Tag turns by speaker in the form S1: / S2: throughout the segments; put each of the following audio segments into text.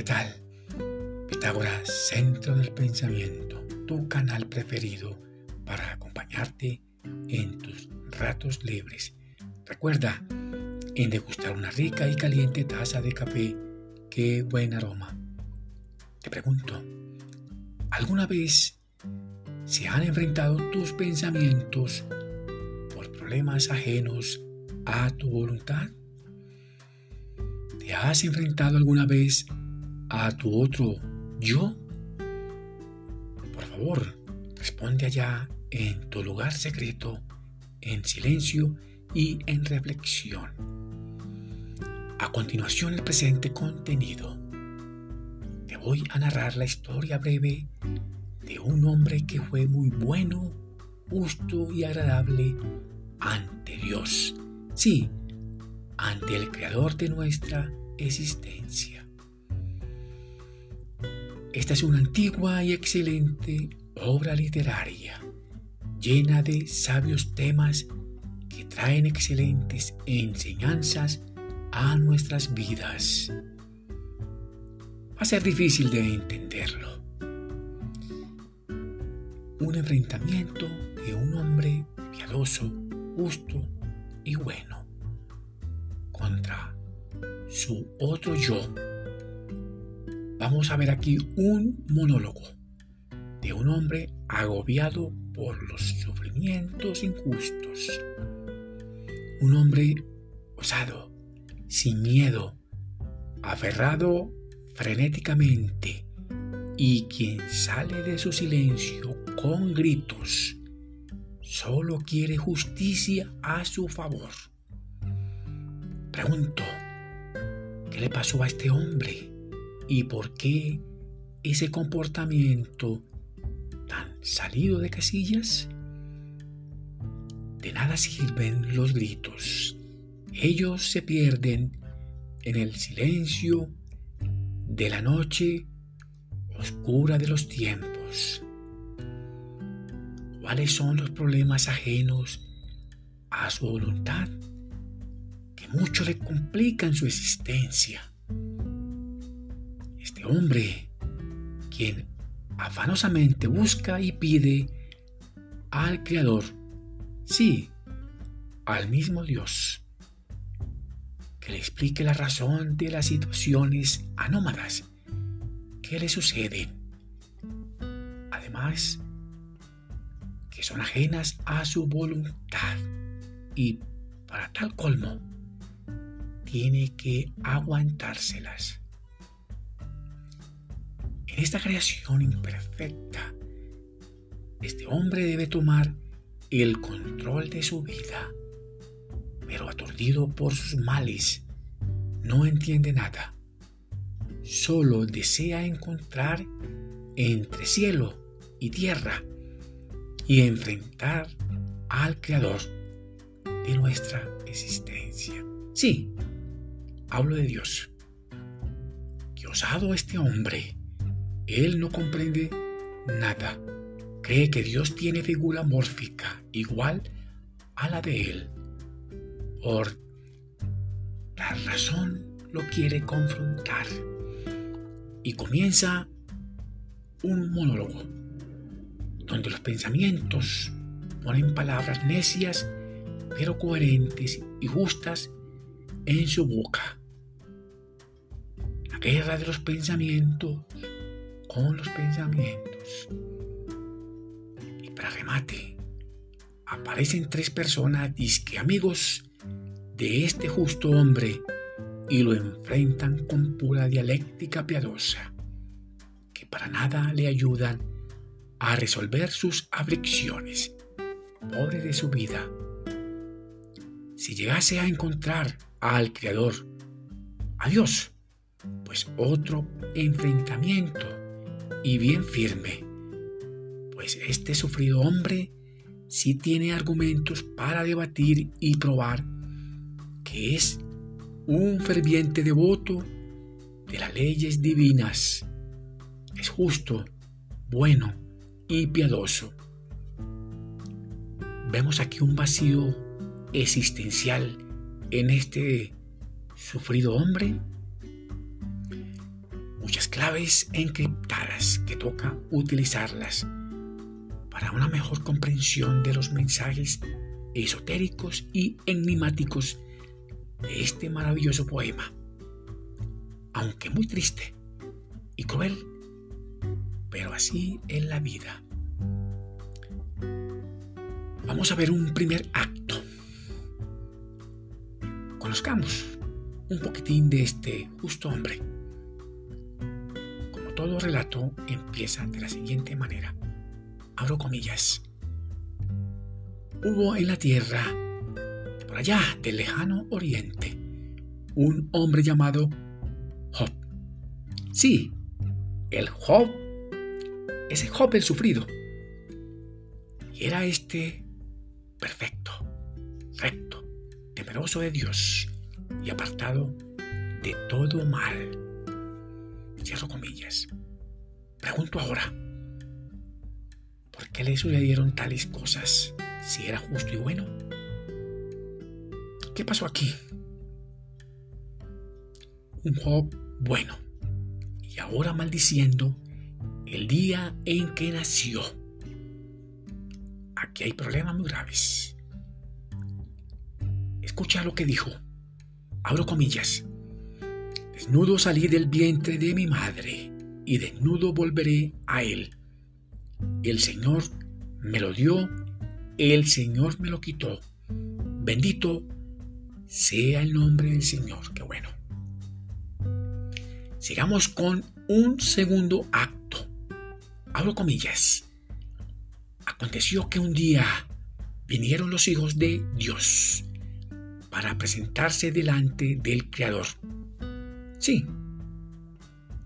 S1: ¿qué tal? Pitágoras, Centro del Pensamiento, tu canal preferido para acompañarte en tus ratos libres. Recuerda en degustar una rica y caliente taza de café. ¡Qué buen aroma! Te pregunto, ¿alguna vez se han enfrentado tus pensamientos por problemas ajenos a tu voluntad? ¿Te has enfrentado alguna vez a tu otro yo? Por favor, responde allá en tu lugar secreto, en silencio y en reflexión. A continuación el presente contenido. Te voy a narrar la historia breve de un hombre que fue muy bueno, justo y agradable ante Dios. Sí, ante el Creador de nuestra existencia. Esta es una antigua y excelente obra literaria, llena de sabios temas que traen excelentes enseñanzas a nuestras vidas. Va a ser difícil de entenderlo. Un enfrentamiento de un hombre piadoso, justo y bueno contra su otro yo. Vamos a ver aquí un monólogo de un hombre agobiado por los sufrimientos injustos. Un hombre osado, sin miedo, aferrado frenéticamente y quien sale de su silencio con gritos, solo quiere justicia a su favor. Pregunto, ¿qué le pasó a este hombre? ¿Y por qué ese comportamiento tan salido de casillas? De nada sirven los gritos. Ellos se pierden en el silencio de la noche oscura de los tiempos. ¿Cuáles son los problemas ajenos a su voluntad? mucho le complican su existencia. Este hombre, quien afanosamente busca y pide al Creador, sí, al mismo Dios, que le explique la razón de las situaciones anómalas que le suceden. Además, que son ajenas a su voluntad y para tal colmo, tiene que aguantárselas. En esta creación imperfecta, este hombre debe tomar el control de su vida, pero aturdido por sus males, no entiende nada. Solo desea encontrar entre cielo y tierra y enfrentar al Creador de nuestra existencia. Sí, Hablo de Dios. Qué osado este hombre. Él no comprende nada. Cree que Dios tiene figura mórfica igual a la de él. Por la razón lo quiere confrontar. Y comienza un monólogo donde los pensamientos ponen palabras necias pero coherentes y justas en su boca guerra de los pensamientos con los pensamientos. Y para remate, aparecen tres personas, disque amigos de este justo hombre, y lo enfrentan con pura dialéctica piadosa, que para nada le ayudan a resolver sus aflicciones. Pobre de su vida. Si llegase a encontrar al Creador, a Dios, pues otro enfrentamiento y bien firme, pues este sufrido hombre sí tiene argumentos para debatir y probar que es un ferviente devoto de las leyes divinas, es justo, bueno y piadoso. Vemos aquí un vacío existencial en este sufrido hombre muchas claves encriptadas que toca utilizarlas para una mejor comprensión de los mensajes esotéricos y enigmáticos de este maravilloso poema. Aunque muy triste y cruel, pero así es la vida. Vamos a ver un primer acto. Conozcamos un poquitín de este justo hombre. Todo relato, empieza de la siguiente manera. Abro comillas. Hubo en la tierra, por allá del lejano oriente, un hombre llamado Job. Sí, el Job, ese Job el sufrido. Y era este perfecto, recto, temeroso de Dios y apartado de todo mal. Cierro comillas. Pregunto ahora, ¿por qué le sucedieron tales cosas si era justo y bueno? ¿Qué pasó aquí? Un Job bueno y ahora maldiciendo el día en que nació. Aquí hay problemas muy graves. Escucha lo que dijo. Abro comillas. Desnudo salí del vientre de mi madre y desnudo volveré a él. El Señor me lo dio, el Señor me lo quitó. Bendito sea el nombre del Señor. Qué bueno. Sigamos con un segundo acto. Abro comillas. Aconteció que un día vinieron los hijos de Dios para presentarse delante del Creador. Sí,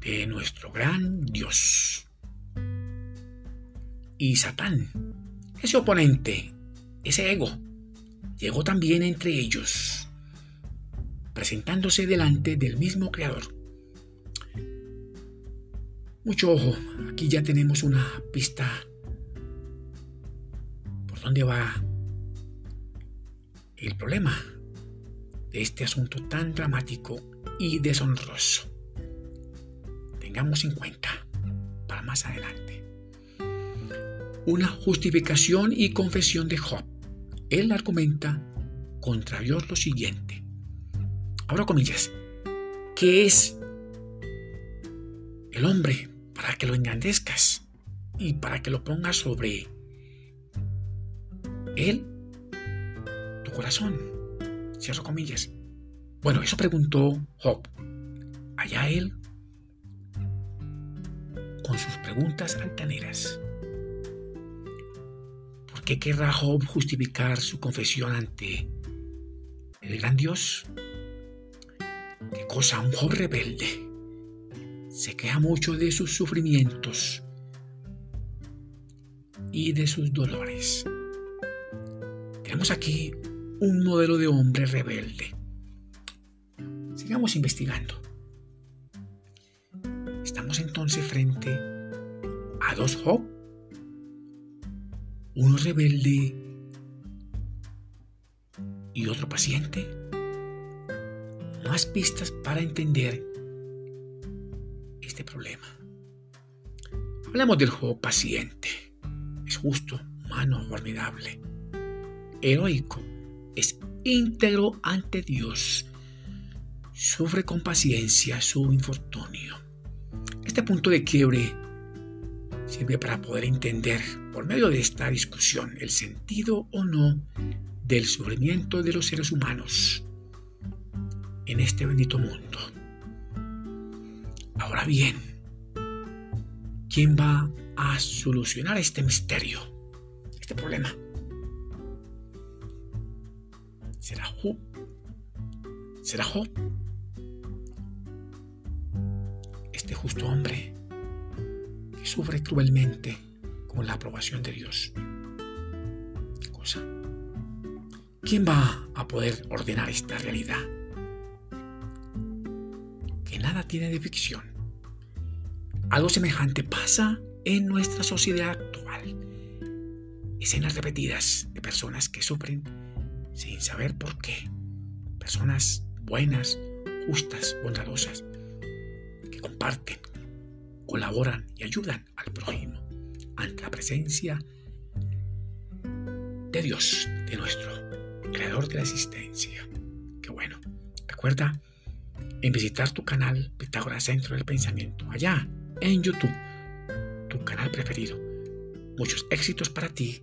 S1: de nuestro gran Dios. Y Satán, ese oponente, ese ego, llegó también entre ellos, presentándose delante del mismo Creador. Mucho ojo, aquí ya tenemos una pista dónde va el problema de este asunto tan dramático y deshonroso. Tengamos en cuenta para más adelante. Una justificación y confesión de Job. Él argumenta contra Dios lo siguiente. Abro comillas. ¿Qué es el hombre para que lo engrandezcas y para que lo pongas sobre él, tu corazón. Cierro comillas. Bueno, eso preguntó Job. Allá él, con sus preguntas altaneras. ¿Por qué querrá Job justificar su confesión ante el gran Dios? ¿Qué cosa? Un Job rebelde. Se queja mucho de sus sufrimientos y de sus dolores. Tenemos aquí un modelo de hombre rebelde. Sigamos investigando. Estamos entonces frente a dos Job. Uno rebelde y otro paciente. Más pistas para entender este problema. Hablamos del Job paciente. Es justo, humano, formidable heroico, íntegro ante Dios, sufre con paciencia su infortunio. Este punto de quiebre sirve para poder entender por medio de esta discusión el sentido o no del sufrimiento de los seres humanos en este bendito mundo. Ahora bien, ¿quién va a solucionar este misterio, este problema? ¿Será Job? ¿Será Job? Este justo hombre que sufre cruelmente con la aprobación de Dios. ¿Qué cosa? ¿Quién va a poder ordenar esta realidad? Que nada tiene de ficción. Algo semejante pasa en nuestra sociedad actual. Escenas repetidas de personas que sufren sin saber por qué. Personas buenas, justas, bondadosas, que comparten, colaboran y ayudan al prójimo ante la presencia de Dios, de nuestro creador de la existencia. Qué bueno. Recuerda en visitar tu canal Pitágoras Centro del Pensamiento, allá en YouTube, tu canal preferido. Muchos éxitos para ti,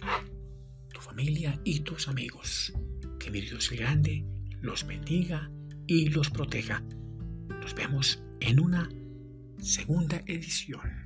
S1: tu familia y tus amigos. Que mi Dios Grande los bendiga y los proteja. Nos vemos en una segunda edición.